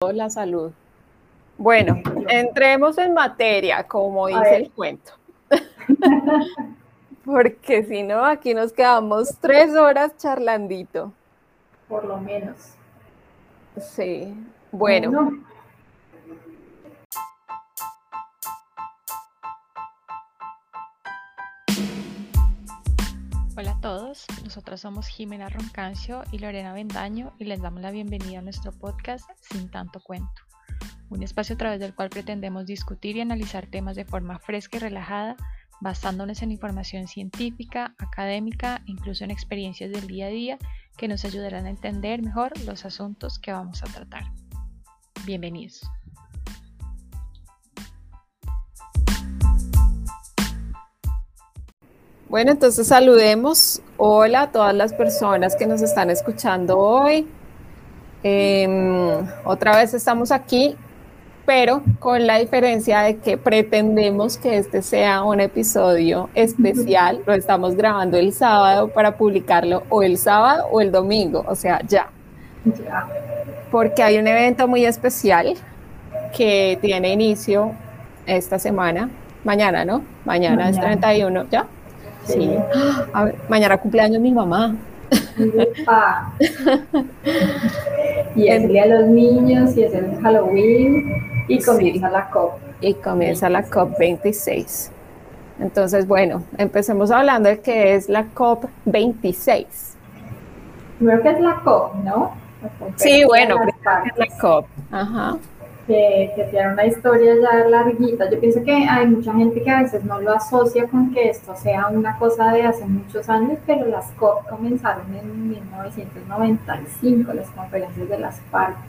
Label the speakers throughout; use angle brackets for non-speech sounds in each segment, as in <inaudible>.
Speaker 1: la salud. Bueno, entremos en materia, como dice el cuento. <laughs> Porque si no, aquí nos quedamos tres horas charlandito.
Speaker 2: Por lo menos.
Speaker 1: Sí, bueno.
Speaker 3: Hola a todos, nosotros somos Jimena Roncancio y Lorena Bendaño y les damos la bienvenida a nuestro podcast Sin tanto cuento, un espacio a través del cual pretendemos discutir y analizar temas de forma fresca y relajada, basándonos en información científica, académica e incluso en experiencias del día a día que nos ayudarán a entender mejor los asuntos que vamos a tratar. Bienvenidos.
Speaker 1: Bueno, entonces saludemos. Hola a todas las personas que nos están escuchando hoy. Em, otra vez estamos aquí, pero con la diferencia de que pretendemos que este sea un episodio especial. Lo estamos grabando el sábado para publicarlo o el sábado o el domingo, o sea, ya. Porque hay un evento muy especial que tiene inicio esta semana, mañana, ¿no? Mañana, es 31, ¿ya? Sí. A ver, mañana cumpleaños mi mamá. <laughs>
Speaker 2: y es el día de los niños y es el Halloween y comienza la COP.
Speaker 1: Y comienza la COP 26. Entonces, bueno, empecemos hablando de qué es la COP 26.
Speaker 2: Creo que es la COP, ¿no?
Speaker 1: sí, bueno, es la COP. Ajá
Speaker 2: que, tiene una historia ya larguita. Yo pienso que hay mucha gente que a veces no lo asocia con que esto sea una cosa de hace muchos años, pero las COP comenzaron en 1995, las conferencias de las partes.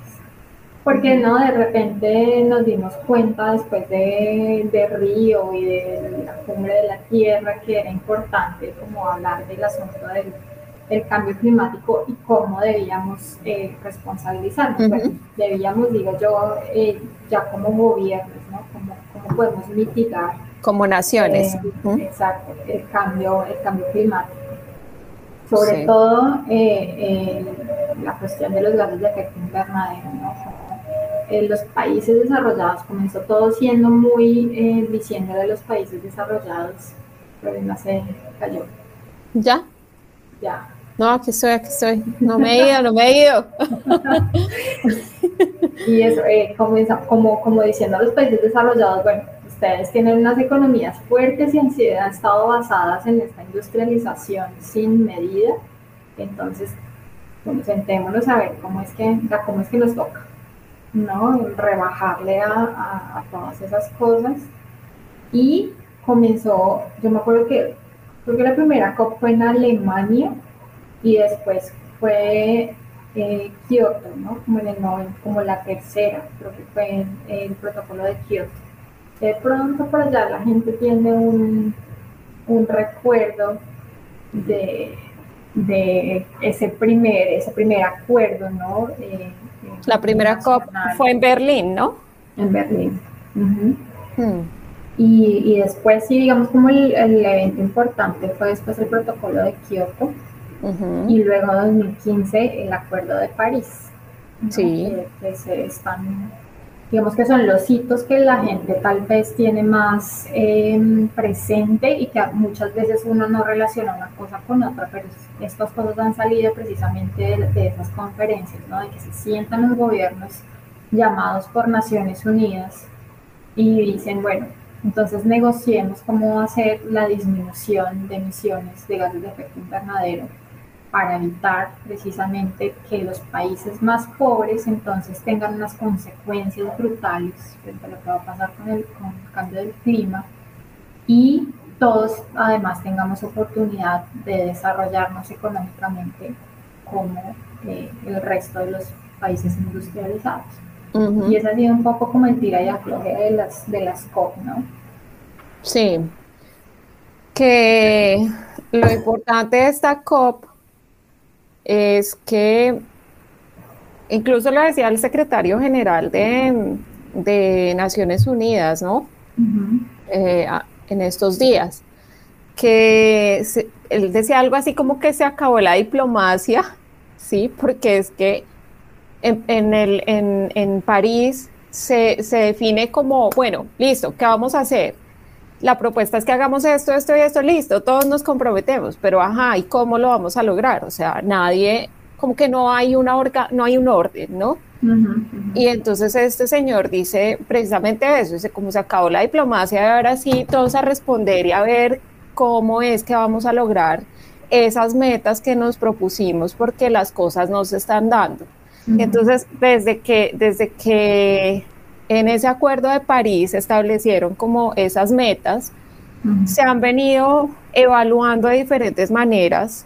Speaker 2: Porque no, de repente nos dimos cuenta después de, de Río y de la cumbre de la Tierra que era importante como hablar del asunto del el cambio climático y cómo debíamos eh, responsabilizarnos. debíamos, digo yo, eh, ya como gobiernos, ¿no? ¿Cómo, cómo podemos mitigar?
Speaker 1: Como naciones.
Speaker 2: Eh, exacto, el cambio, el cambio climático. Sobre todo la cuestión de los gases de efecto invernadero, ¿no? los países desarrollados, comenzó todo siendo muy diciendo de los países desarrollados, pero no se cayó.
Speaker 1: ¿Ya?
Speaker 2: Ya.
Speaker 1: No, aquí estoy, aquí estoy. No me he ido, no me he ido. <laughs>
Speaker 2: y eso, eh, como, diciendo los países desarrollados, bueno, ustedes tienen unas economías fuertes y han, han estado basadas en esta industrialización sin medida. Entonces, bueno, sentémonos a ver cómo es que, cómo es que nos toca, ¿no? Rebajarle a, a todas esas cosas. Y comenzó, yo me acuerdo que creo que la primera COP fue en Alemania y después fue eh, Kioto, ¿no? Como, en el como la tercera, creo que fue el, protocolo de Kioto. De pronto por allá la gente tiene un, un recuerdo de, de, ese primer, ese primer acuerdo, ¿no?
Speaker 1: Eh, la primera COP fue en Berlín, ¿no?
Speaker 2: En Berlín. Hmm. y, y, después, sí, digamos como el, el evento importante fue después el protocolo de Kioto, y luego en 2015 el Acuerdo de París.
Speaker 1: Sí.
Speaker 2: Que, se están, digamos que son los hitos que la gente tal vez tiene más em, presente y que muchas veces uno no relaciona una cosa con otra, pero estas cosas han salido precisamente de, esas conferencias, ¿no? de que se sientan los gobiernos llamados por Naciones Unidas y dicen, bueno, entonces negociemos cómo va a ser la disminución de emisiones de gases de efecto invernadero para evitar precisamente que los países más pobres entonces tengan unas consecuencias brutales frente a lo que va a pasar con el, cambio del clima y todos además tengamos oportunidad de desarrollarnos económicamente como eh, el resto de los países industrializados. Y esa ha sido un poco como el tira y afloje de las, de las COP, ¿no?
Speaker 1: Sí. Que lo importante de esta COP es que incluso lo decía el secretario general de, Naciones Unidas, ¿no? Eh, en estos días, que él decía algo así como que se acabó la diplomacia, ¿sí? Porque es que en, el, en, París se, se, define como, bueno, listo, ¿qué vamos a hacer? La propuesta es que hagamos esto, esto y esto, listo, todos nos comprometemos, pero ajá, ¿y cómo lo vamos a lograr? O sea, nadie, como que no hay una orga, no hay un orden, ¿no? Y entonces este señor dice precisamente eso, dice, como se acabó la diplomacia, ahora sí, todos a responder y a ver cómo es que vamos a lograr esas metas que nos propusimos porque las cosas no se están dando. Entonces, desde que, desde que en ese acuerdo de París se establecieron como esas metas, se han venido evaluando de diferentes maneras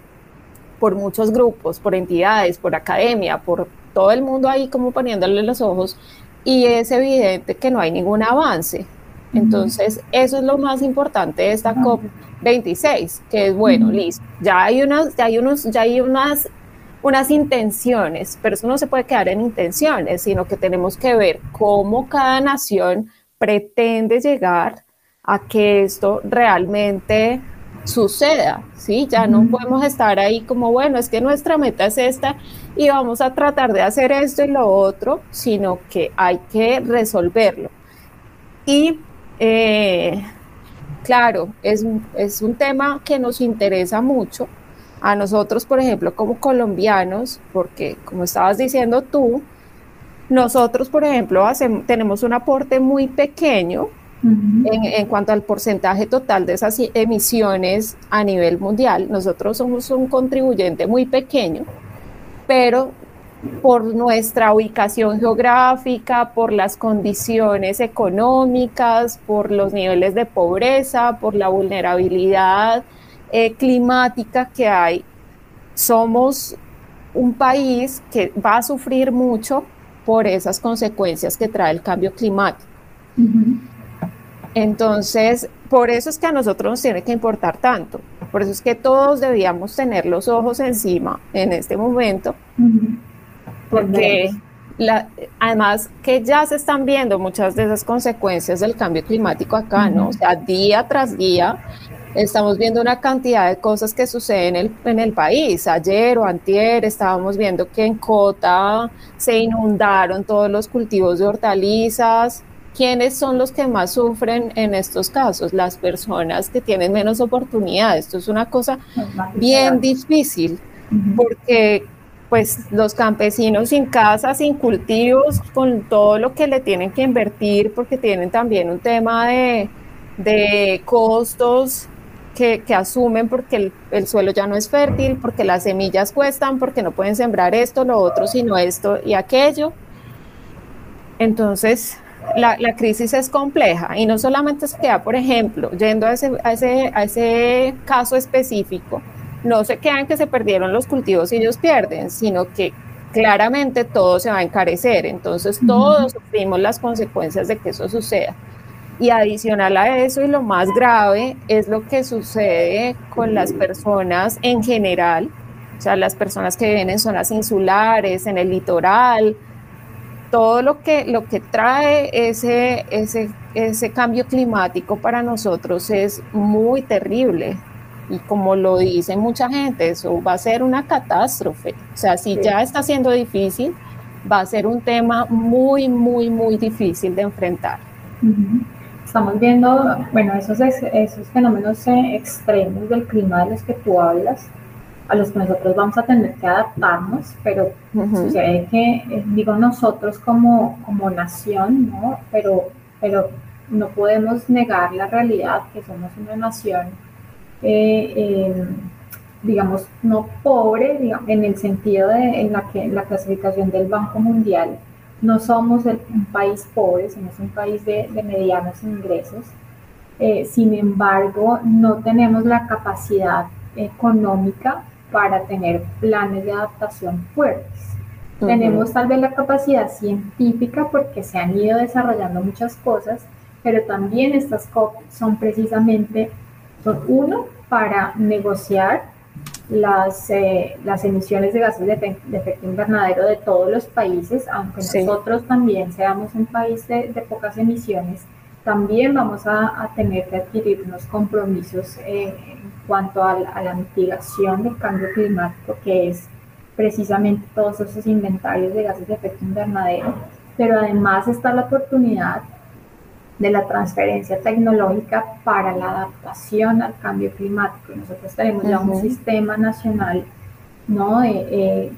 Speaker 1: por muchos grupos, por entidades, por academia, por todo el mundo ahí como poniéndole los ojos y es evidente que no hay ningún avance. Entonces, eso es lo más importante de esta COP26, que es bueno, listo, ya hay unas, ya hay unos, ya hay unas unas intenciones, pero eso no se puede quedar en intenciones, sino que tenemos que ver cómo cada nación pretende llegar a que esto realmente suceda, ¿sí? Ya no podemos estar ahí como, bueno, es que nuestra meta es esta y vamos a tratar de hacer esto y lo otro, sino que hay que resolverlo. Y, eh, claro, es, es un tema que nos interesa mucho a nosotros, por ejemplo, como colombianos, porque como estabas diciendo tú, nosotros, por ejemplo, hacemos, tenemos un aporte muy pequeño en, cuanto al porcentaje total de esas emisiones a nivel mundial. Nosotros somos un contribuyente muy pequeño, pero por nuestra ubicación geográfica, por las condiciones económicas, por los niveles de pobreza, por la vulnerabilidad eh, climática que hay, somos un país que va a sufrir mucho por esas consecuencias que trae el cambio climático. Entonces, por eso es que a nosotros nos tiene que importar tanto. Por eso es que todos debíamos tener los ojos encima en este momento, porque además que ya se están viendo muchas de esas consecuencias del cambio climático acá, ¿no? O sea, día tras día Estamos viendo una cantidad de cosas que suceden en el, en el país. Ayer o antier estábamos viendo que en Cota se inundaron todos los cultivos de hortalizas. ¿Quiénes son los que más sufren en estos casos? Las personas que tienen menos oportunidades. Esto es una cosa bien difícil porque pues los campesinos sin casa, sin cultivos, con todo lo que le tienen que invertir, porque tienen también un tema de, de costos que, asumen porque el, suelo ya no es fértil, porque las semillas cuestan, porque no pueden sembrar esto, lo otro, sino esto y aquello. Entonces, la, crisis es compleja y no solamente se queda, por ejemplo, yendo a ese, a ese, a ese caso específico, no se quedan que se perdieron los cultivos y ellos pierden, sino que claramente todo se va a encarecer. Entonces, todos sufrimos las consecuencias de que eso suceda. Y adicional a eso, y lo más grave, es lo que sucede con las personas en general, o sea, las personas que viven en zonas insulares, en el litoral, todo lo que, lo que trae ese, ese, ese cambio climático para nosotros es muy terrible. Y como lo dice mucha gente, eso va a ser una catástrofe. O sea, si ya está siendo difícil, va a ser un tema muy, muy, muy difícil de enfrentar
Speaker 2: estamos viendo, bueno, esos, esos fenómenos eh, extremos del clima de los que tú hablas, a los que nosotros vamos a tener que adaptarnos, pero sucede que, eh, digo nosotros como, como nación, ¿no? Pero, pero no podemos negar la realidad que somos una nación, eh, digamos, no pobre, en el sentido de en la que en la clasificación del Banco Mundial no somos un país pobre, somos un país de, medianos ingresos. Eh, sin embargo, no tenemos la capacidad económica para tener planes de adaptación fuertes. Tenemos tal vez la capacidad científica porque se han ido desarrollando muchas cosas, pero también estas COP son precisamente, son uno, para negociar las, eh, las emisiones de gases de, efecto invernadero de todos los países, aunque nosotros también seamos un país de, pocas emisiones, también vamos a, tener que adquirir unos compromisos eh, en cuanto a, la mitigación del cambio climático, que es precisamente todos esos inventarios de gases de efecto invernadero, pero además está la oportunidad de la transferencia tecnológica para la adaptación al cambio climático. Nosotros tenemos ya un sistema nacional ¿no? de,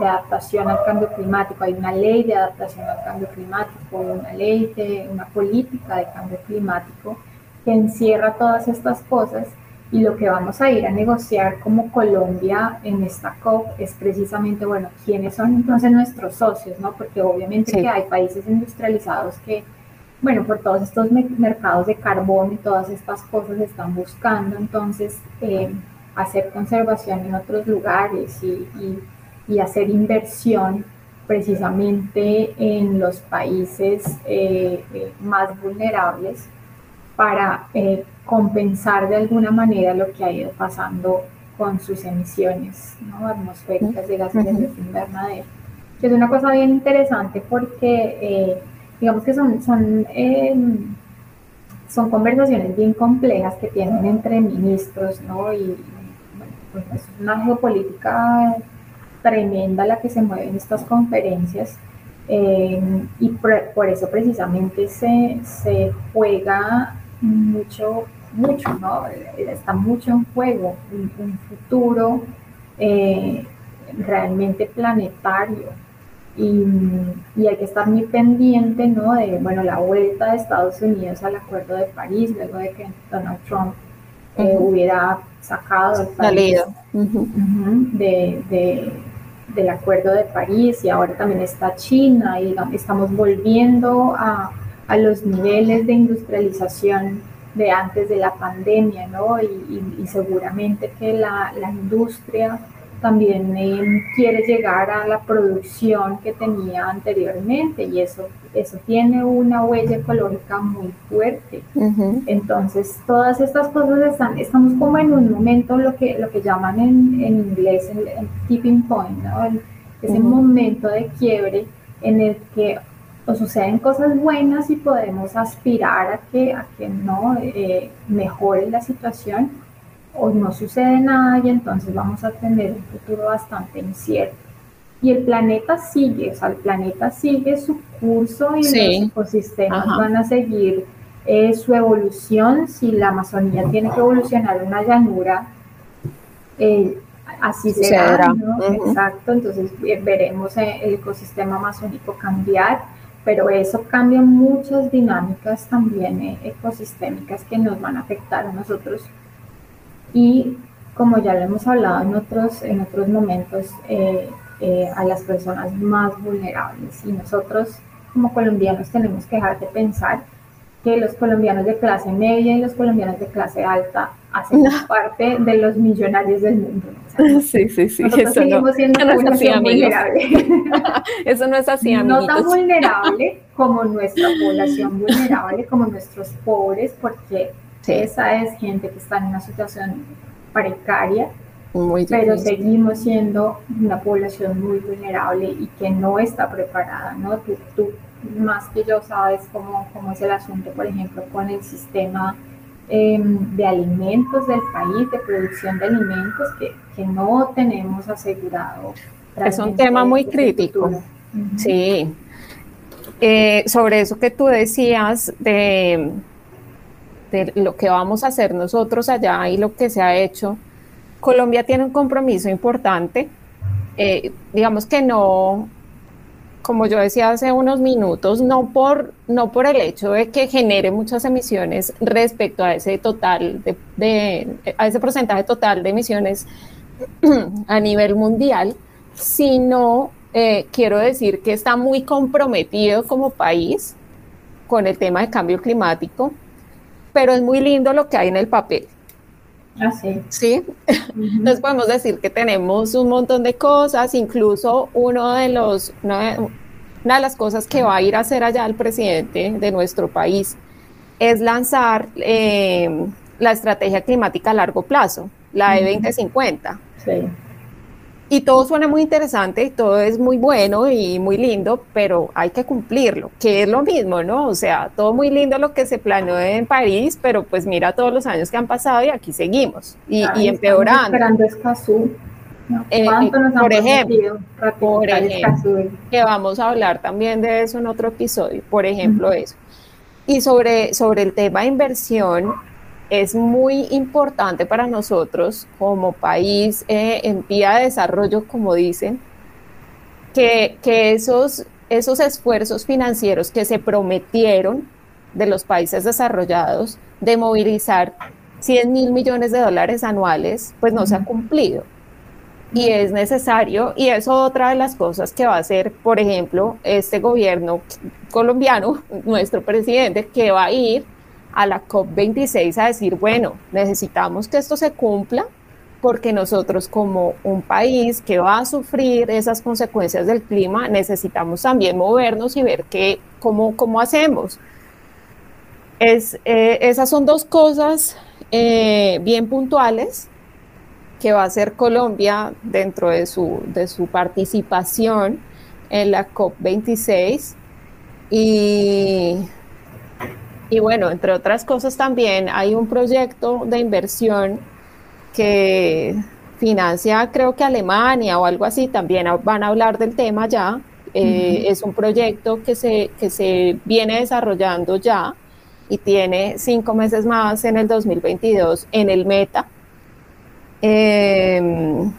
Speaker 2: adaptación al cambio climático. Hay una ley de adaptación al cambio climático, una ley de una política de cambio climático que encierra todas estas cosas y lo que vamos a ir a negociar como Colombia en esta COP es precisamente, bueno, quiénes son entonces nuestros socios, ¿no? Porque obviamente que hay países industrializados que bueno, por todos estos mercados de carbón y todas estas cosas están buscando entonces eh, hacer conservación en otros lugares y, hacer inversión precisamente en los países eh, eh, más vulnerables para compensar de alguna manera lo que ha ido pasando con sus emisiones atmosféricas de gases de efecto invernadero. Es una cosa bien interesante porque digamos que son, son, em, son conversaciones bien complejas que tienen entre ministros, ¿no? Y bueno, pues es una geopolítica tremenda la que se mueve en estas conferencias. Em, y por, eso precisamente se, se juega mucho, mucho, ¿no? Está mucho en juego un, futuro eh, realmente planetario y, hay que estar muy pendiente, ¿no? De, bueno, la vuelta de Estados Unidos al Acuerdo de París, luego de que Donald Trump eh, hubiera sacado el país de, del Acuerdo de París y ahora también está China y estamos volviendo a, a los niveles de industrialización de antes de la pandemia, ¿no? Y, y, seguramente que la, la industria también eh, quiere llegar a la producción que tenía anteriormente y eso, eso tiene una huella ecológica muy fuerte. Entonces, todas estas cosas están, estamos como en un momento, lo que, lo que llaman en, en inglés el, tipping point, ¿no? ese momento de quiebre en el que o suceden cosas buenas y podemos aspirar a que, a que no eh, mejore la situación o no sucede nada y entonces vamos a tener un futuro bastante incierto. Y el planeta sigue, o sea, el planeta sigue su curso y los ecosistemas van a seguir eh, su evolución. Si la Amazonía tiene que evolucionar una llanura, eh, así será. Exacto, entonces eh, veremos el ecosistema amazónico cambiar, pero eso cambia muchas dinámicas también ecosistémicas que nos van a afectar a nosotros y como ya lo hemos hablado en otros, en otros momentos, eh, eh, a las personas más vulnerables. Y nosotros como colombianos tenemos que dejar de pensar que los colombianos de clase media y los colombianos de clase alta hacen parte de los millonarios del mundo. <laughs>
Speaker 1: sí, sí, sí.
Speaker 2: Nosotros eso seguimos siendo no, no así, vulnerable. <laughs>
Speaker 1: eso no es así, amiguitos.
Speaker 2: No tan vulnerable como nuestra población vulnerable, como nuestros pobres, porque esa es gente que está en una situación precaria, pero seguimos siendo una población muy vulnerable y que no está preparada, ¿no? Tú, más que yo sabes cómo, cómo, es el asunto, por ejemplo, con el sistema em, de alimentos del país, de producción de alimentos, que, que no tenemos asegurado.
Speaker 1: Es un tema muy crítico. Sí. Eh, sobre eso que tú decías de de lo que vamos a hacer nosotros allá y lo que se ha hecho, Colombia tiene un compromiso importante. Eh, digamos que no, como yo decía hace unos minutos, no por, no por el hecho de que genere muchas emisiones respecto a ese total de, a ese porcentaje total de emisiones <clears throat> a nivel mundial, sino eh, quiero decir que está muy comprometido como país con el tema de cambio climático pero es muy lindo lo que hay en el papel.
Speaker 2: Así.
Speaker 1: Ah, sí. Entonces podemos decir que tenemos un montón de cosas, incluso uno de los, una, de las cosas que va a ir a hacer allá el presidente de nuestro país es lanzar eh, la estrategia climática a largo plazo, la de 2050. Sí. Y todo suena muy interesante y todo es muy bueno y muy lindo, pero hay que cumplirlo, que es lo mismo, ¿no? O sea, todo muy lindo lo que se planeó en París, pero pues mira todos los años que han pasado y aquí seguimos y, y empeorando.
Speaker 2: Esperando Escazú.
Speaker 1: Eh, por ejemplo, por ejemplo que vamos a hablar también de eso en otro episodio, por ejemplo eso. Y sobre, sobre el tema de inversión, es muy importante para nosotros como país eh, en vía de desarrollo, como dicen, que, que esos, esos esfuerzos financieros que se prometieron de los países desarrollados de movilizar 100 mil millones de dólares anuales, pues no se ha cumplido. Y es necesario, y eso otra de las cosas que va a hacer, por ejemplo, este gobierno colombiano, <laughs> nuestro presidente, que va a ir a la COP26 a decir, bueno, necesitamos que esto se cumpla porque nosotros como un país que va a sufrir esas consecuencias del clima, necesitamos también movernos y ver qué, cómo, cómo hacemos. Es, eh, esas son dos cosas eh, bien puntuales que va a hacer Colombia dentro de su, de su participación en la COP26. Y, y bueno, entre otras cosas también hay un proyecto de inversión que financia creo que Alemania o algo así, también van a hablar del tema ya. Eh, es un proyecto que se, que se viene desarrollando ya y tiene cinco meses más en el 2022 en el meta. Em,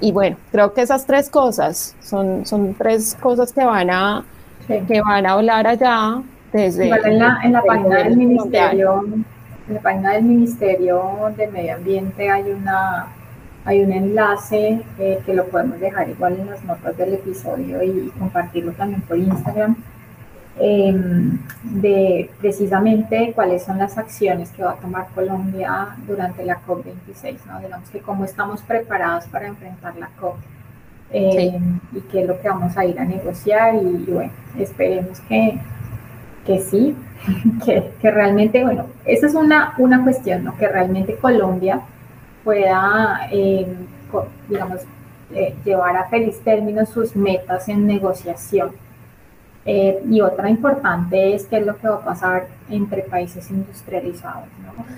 Speaker 1: y bueno, creo que esas tres cosas son, son tres cosas que van a, que van a hablar allá desde...
Speaker 2: en, la, en la página del Ministerio, en la página del Ministerio de Medio Ambiente hay una hay un enlace eh, que lo podemos dejar igual en las notas del episodio y compartirlo también por Instagram Em, de precisamente cuáles son las acciones que va a tomar Colombia durante la COP26, ¿no? Digamos que cómo estamos preparados para enfrentar la COP em, y qué es lo que vamos a ir a negociar y, bueno, esperemos que, que sí, <laughs> que, que, realmente, bueno, esa es una, una cuestión. Que realmente Colombia pueda, em, digamos, eh, llevar a feliz término sus metas en negociación eh, y otra importante es qué es lo que va a pasar entre países industrializados.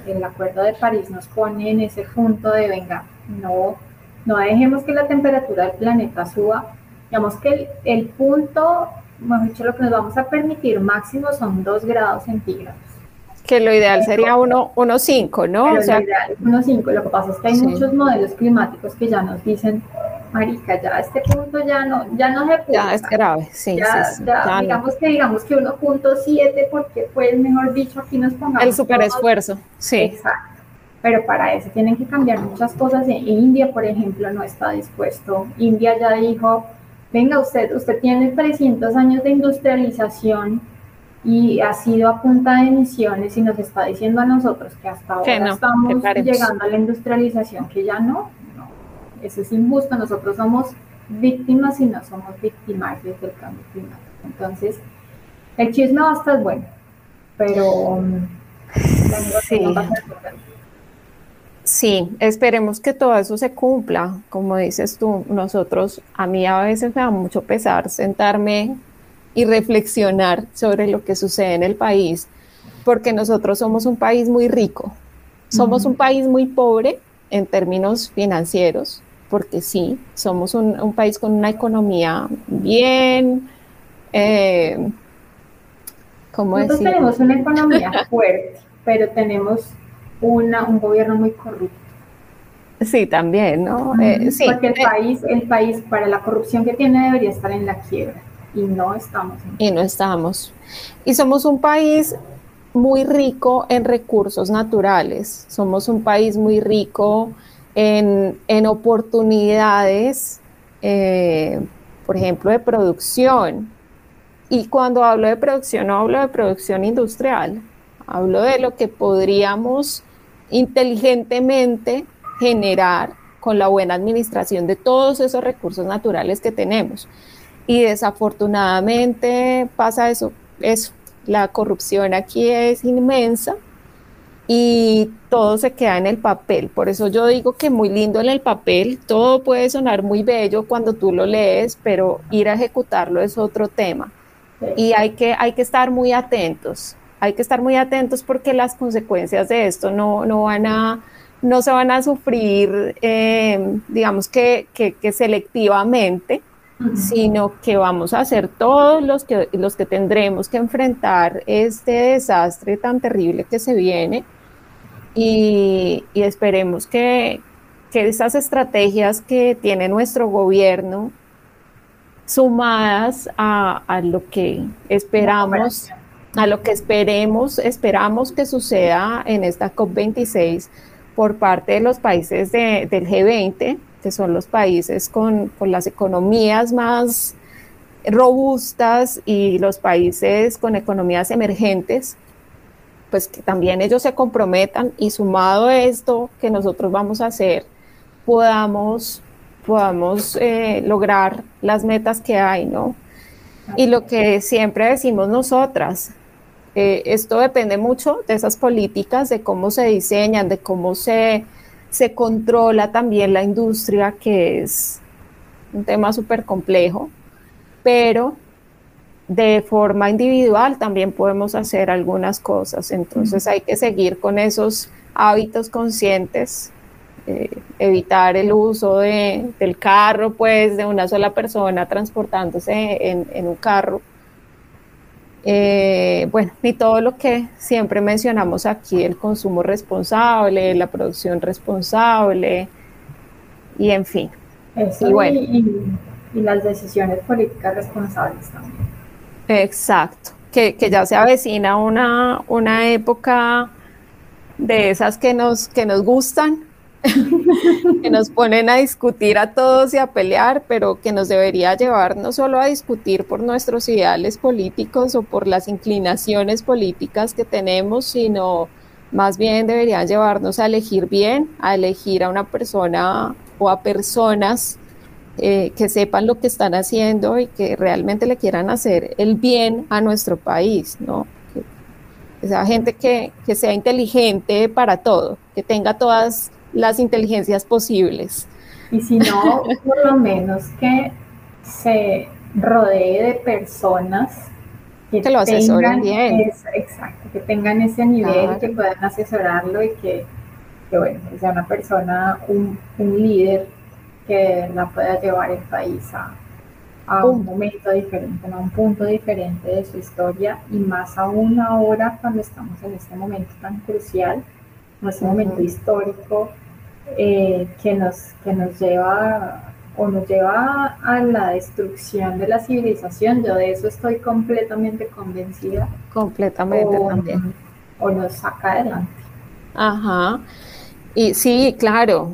Speaker 2: El Acuerdo de París nos pone en ese punto de, venga, no, no dejemos que la temperatura del planeta suba. Digamos que el, el punto, mejor dicho, lo que nos vamos a permitir máximo son 2 grados centígrados.
Speaker 1: Que lo ideal sería 1,5, ¿no?
Speaker 2: o sea, lo ideal es 1,5. Lo que pasa es que hay muchos modelos climáticos que ya nos dicen marica, ya a este punto ya no, ya no se puede.
Speaker 1: Ya es grave, sí,
Speaker 2: ya,
Speaker 1: sí,
Speaker 2: ya, digamos que digamos que 1.7 porque pues mejor dicho aquí nos pongamos
Speaker 1: el super esfuerzo, sí.
Speaker 2: Exacto. Pero para eso tienen que cambiar muchas cosas. En India, por ejemplo, no está dispuesto. India ya dijo, venga usted, usted tiene 300 años de industrialización y ha sido a punta de emisiones y nos está diciendo a nosotros que hasta ahora estamos llegando a la industrialización que ya no, eso es injusto, nosotros somos víctimas y no somos victimarios del cambio climático. Entonces, el chisme va a estar bueno, pero
Speaker 1: sí. Sí, esperemos que todo eso se cumpla. Como dices tú, nosotros, a mí a veces me da mucho pesar sentarme y reflexionar sobre lo que sucede en el país, porque nosotros somos un país muy rico, somos un país muy pobre en términos financieros, porque sí, somos un, país con una economía bien... Eh,
Speaker 2: ¿cómo Nosotros tenemos una economía <laughs> fuerte, pero tenemos una, un gobierno muy corrupto.
Speaker 1: Sí, también, ¿no?
Speaker 2: Eh, sí. Porque el país, el país para la corrupción que tiene debería estar en la quiebra y no estamos.
Speaker 1: Y no estamos. Y somos un país muy rico en recursos naturales. Somos un país muy rico en, oportunidades, eh, por ejemplo, de producción. Y cuando hablo de producción, no hablo de producción industrial, hablo de lo que podríamos inteligentemente generar con la buena administración de todos esos recursos naturales que tenemos. Y desafortunadamente pasa eso, eso. La corrupción aquí es inmensa y todo se queda en el papel. Por eso yo digo que muy lindo en el papel, todo puede sonar muy bello cuando tú lo lees, pero ir a ejecutarlo es otro tema. Y hay que, hay que estar muy atentos, hay que estar muy atentos porque las consecuencias de esto no, no, van, a, no se van a sufrir, eh, digamos que, que, selectivamente, sino que vamos a ser todos los que, los que tendremos que enfrentar este desastre tan terrible que se viene. Y, y esperemos que, que esas estrategias que tiene nuestro gobierno, sumadas a, a lo que esperamos, a lo que esperemos, esperamos que suceda en esta COP26 por parte de los países del G20, que son los países con, con las economías más robustas y los países con economías emergentes, pues que también ellos se comprometan y sumado a esto que nosotros vamos a hacer, podamos, podamos eh, lograr las metas que hay, ¿no? Y lo que siempre decimos nosotras, eh, esto depende mucho de esas políticas, de cómo se diseñan, de cómo se, se controla también la industria, que es un tema súper complejo, pero de forma individual también podemos hacer algunas cosas. Entonces hay que seguir con esos hábitos conscientes, eh, evitar el uso de, del carro, pues de una sola persona transportándose en, en un carro eh, bueno, y todo lo que siempre mencionamos aquí, el consumo responsable, la producción responsable, y en fin.
Speaker 2: y, las decisiones políticas responsables también.
Speaker 1: Exacto, que, que, ya se avecina una, una época de esas que nos, que nos gustan, que nos ponen a discutir a todos y a pelear, pero que nos debería llevar no solo a discutir por nuestros ideales políticos o por las inclinaciones políticas que tenemos, sino más bien deberían llevarnos a elegir bien, a elegir a una persona o a personas eh, que sepan lo que están haciendo y que realmente le quieran hacer el bien a nuestro país, ¿no? esa gente que, que sea inteligente para todo, que tenga todas las inteligencias posibles.
Speaker 2: Y si no, <laughs> por lo menos que se rodee de personas
Speaker 1: que, lo asesoren bien.
Speaker 2: exacto, que tengan ese nivel, que puedan asesorarlo y que, bueno, sea una persona, un, líder que la pueda llevar el país a, a un momento diferente, a un punto diferente de su historia y más aún ahora cuando estamos en este momento tan crucial, en este momento histórico eh, que, nos, que nos lleva o nos lleva a la destrucción de la civilización. Yo de eso estoy completamente convencida.
Speaker 1: Completamente
Speaker 2: o,
Speaker 1: también.
Speaker 2: O nos saca adelante.
Speaker 1: Ajá. Y sí, claro,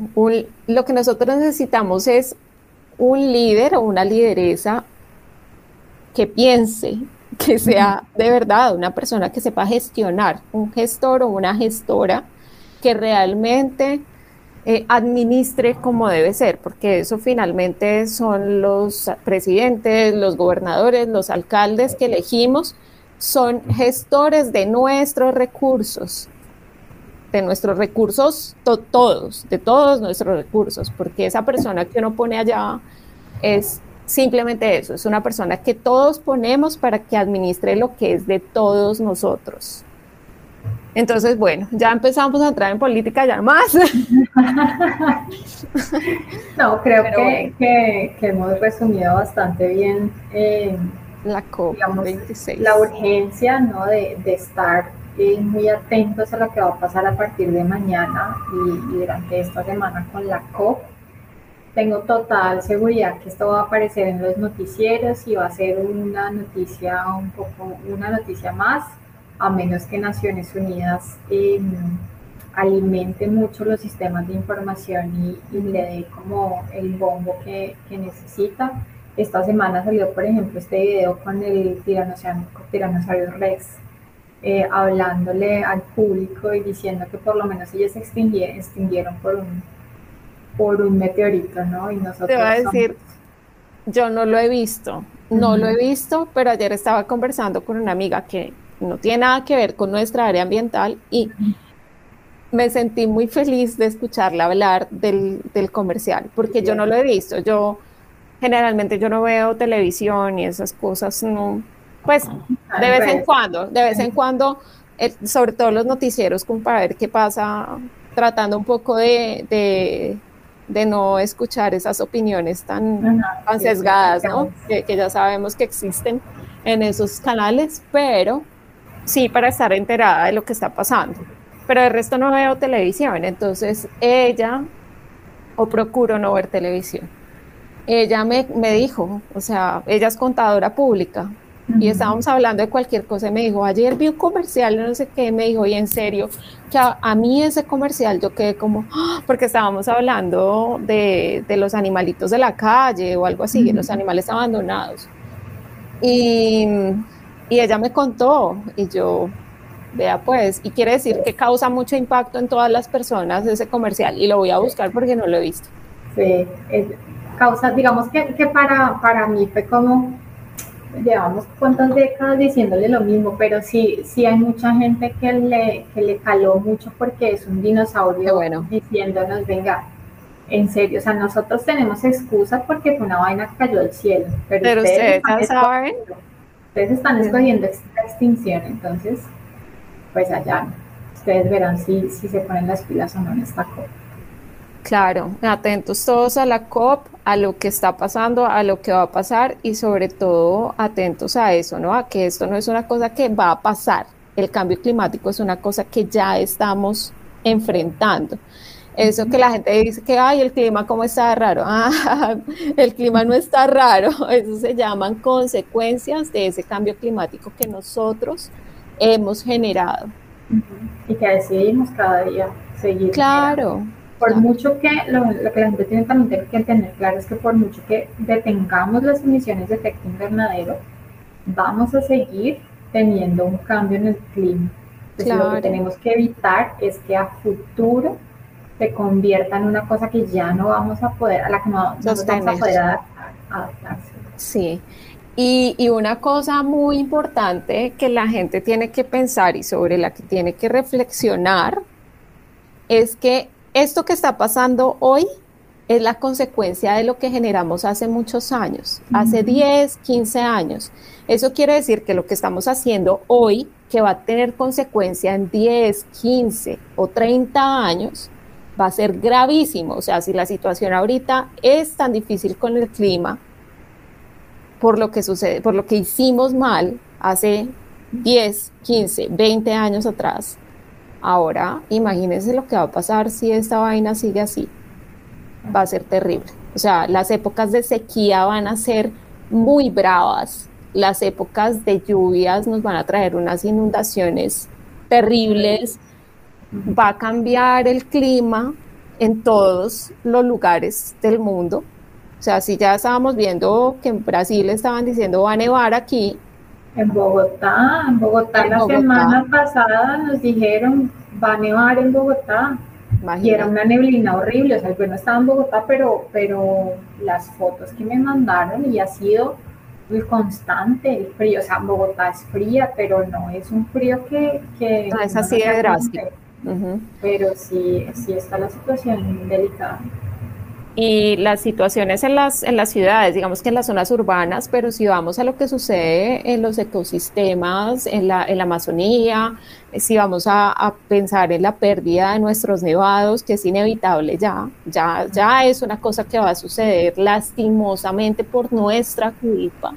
Speaker 1: lo que nosotros necesitamos es un líder o una lideresa que piense, que sea de verdad una persona que sepa gestionar, un gestor o una gestora que realmente eh, administre como debe ser, porque eso finalmente son los presidentes, los gobernadores, los alcaldes que elegimos, son gestores de nuestros recursos, de nuestros recursos todos, de todos nuestros recursos, porque esa persona que uno pone allá es simplemente eso, es una persona que todos ponemos para que administre lo que es de todos nosotros. Entonces, bueno, ya empezamos a entrar en política ya más. <laughs>
Speaker 2: no, creo que, hemos resumido bastante bien
Speaker 1: eh, la COP26.
Speaker 2: La urgencia ¿no? de, estar eh, muy atentos a lo que va a pasar a partir de mañana y, durante esta semana con la COP. Tengo total seguridad que esto va a aparecer en los noticieros y va a ser una noticia un poco, una noticia más a menos que Naciones Unidas em, alimente mucho los sistemas de información y, le dé como el bombo que, necesita. Esta semana salió, por ejemplo, este video con el tiranosaurio Rex, eh, hablándole al público y diciendo que por lo menos ellos se extinguieron, por un, por un meteorito, ¿no? Y nosotros
Speaker 1: Te va a decir, yo no lo he visto, no lo he visto, pero ayer estaba conversando con una amiga que no tiene nada que ver con nuestra área ambiental y me sentí muy feliz de escucharla hablar del, comercial, porque yo no lo he visto, yo generalmente yo no veo televisión y esas cosas, no, pues de vez en cuando, de vez en cuando, eh, sobre todo los noticieros, como para ver qué pasa tratando un poco de, de, no escuchar esas opiniones tan, sesgadas, ¿no? Que, que, ya sabemos que existen en esos canales, pero sí para estar enterada de lo que está pasando. Pero el resto no veo televisión, entonces ella, o procuro no ver televisión. Ella me, me dijo, o sea, ella es contadora pública, y estábamos hablando de cualquier cosa y me dijo, ayer vi un comercial, no sé qué, me dijo, y en serio, que a, mí ese comercial yo quedé como, ¡ah! porque estábamos hablando de, de, los animalitos de la calle o algo así, los animales abandonados. Y, y ella me contó y yo, vea pues, y quiere decir que causa mucho impacto en todas las personas ese comercial y lo voy a buscar porque no lo he visto.
Speaker 2: Sí, causa, digamos que, que para, para mí fue como llevamos cuántas décadas diciéndole lo mismo, pero sí, sí hay mucha gente que le, que le caló mucho porque es un dinosaurio bueno. diciéndonos, venga, en serio, o sea, nosotros tenemos excusas porque fue una vaina que cayó del cielo,
Speaker 1: pero, ustedes, saben.
Speaker 2: Ustedes están escogiendo esta extinción, entonces, pues allá, ustedes verán si, si se ponen las pilas o no en esta COP.
Speaker 1: Claro, atentos todos a la COP, a lo que está pasando, a lo que va a pasar y sobre todo atentos a eso, ¿no? A que esto no es una cosa que va a pasar. El cambio climático es una cosa que ya estamos enfrentando. Eso que la gente dice que, ay, el clima cómo está raro. <laughs> Ah, el clima no está raro. <laughs> Eso se llaman consecuencias de ese cambio climático que nosotros hemos generado.
Speaker 2: Y que decidimos cada día seguir.
Speaker 1: Claro
Speaker 2: por mucho que lo, que la gente tiene también que tener claro es que por mucho que detengamos las emisiones de efecto invernadero, vamos a seguir teniendo un cambio en el clima. Entonces, lo que tenemos que evitar es que a futuro se convierta en una cosa que ya no vamos a poder, a la que no, vamos a poder adaptarse.
Speaker 1: Sí. Y, y, una cosa muy importante que la gente tiene que pensar y sobre la que tiene que reflexionar es que esto que está pasando hoy es la consecuencia de lo que generamos hace muchos años, hace 10, 15 años. Eso quiere decir que lo que estamos haciendo hoy, que va a tener consecuencia en 10, 15 o 30 años, va a ser gravísimo. O sea, si la situación ahorita es tan difícil con el clima, por lo que sucede, por lo que hicimos mal hace 10, 15, 20 años atrás, Ahora, imagínense lo que va a pasar si esta vaina sigue así. Va a ser terrible. O sea, las épocas de sequía van a ser muy bravas. Las épocas de lluvias nos van a traer unas inundaciones terribles. Va a cambiar el clima en todos los lugares del mundo. O sea, si ya estábamos viendo que en Brasil estaban diciendo va a nevar aquí,
Speaker 2: en Bogotá, en Bogotá la semana pasada nos dijeron va a nevar en Bogotá. Y era una neblina horrible, o sea, el no estaba en Bogotá, pero, pero las fotos que me mandaron y ha sido muy constante el frío, o sea, Bogotá es fría, pero no es un frío que... que
Speaker 1: no es así de drástico.
Speaker 2: Pero sí, sí está la situación delicada.
Speaker 1: Y las situaciones en las, en las ciudades, digamos que en las zonas urbanas, pero si vamos a lo que sucede en los ecosistemas, en la, en la Amazonía, si vamos a, a, pensar en la pérdida de nuestros nevados, que es inevitable ya, ya, ya es una cosa que va a suceder lastimosamente por nuestra culpa,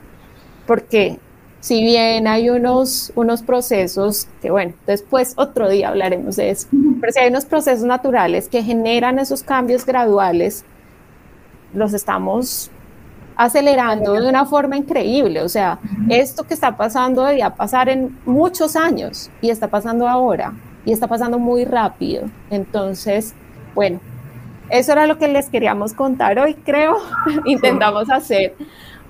Speaker 1: porque si bien hay unos, unos procesos que, bueno, después otro día hablaremos de eso, pero si hay unos procesos naturales que generan esos cambios graduales, los estamos acelerando de una forma increíble. O sea, esto que está pasando debía pasar en muchos años y está pasando ahora y está pasando muy rápido. Entonces, bueno, eso era lo que les queríamos contar hoy, creo. <laughs> Intentamos hacer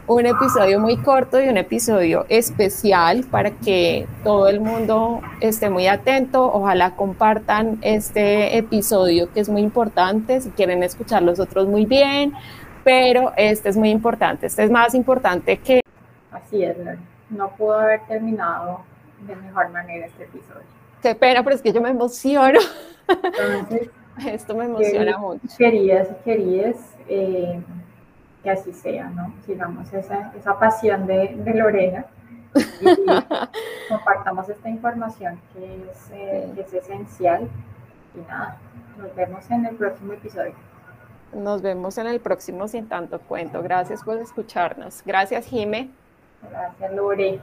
Speaker 1: un episodio muy corto y un episodio especial para que todo el mundo esté muy atento. Ojalá compartan este episodio que es muy importante. Si quieren escuchar los otros, muy bien. Pero este es muy importante. Este es más importante que.
Speaker 2: Así es, no pudo haber terminado de mejor manera este episodio.
Speaker 1: Qué pena, pero es que yo me emociono. Entonces, <laughs> esto me emociona mucho.
Speaker 2: Querías y querías. Eh, que así sea, ¿no? Sigamos esa, esa pasión de, de Lorena y <laughs> compartamos esta información que es, eh, es esencial
Speaker 4: Y nada, nos vemos en el próximo episodio.
Speaker 1: Nos vemos en el próximo Sin Tanto Cuento. Gracias por escucharnos. Gracias, Jime.
Speaker 4: Gracias, Lore.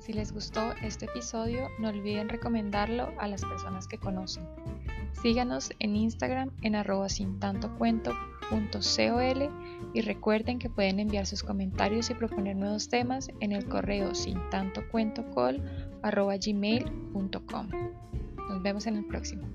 Speaker 2: Si les gustó este episodio, no olviden recomendarlo a las personas que conocen. Síganos en Instagram en arroba sin tanto y recuerden que pueden enviar sus comentarios y proponer nuevos temas en el correo sin tanto cuento gmail.com. Nos vemos en el próximo.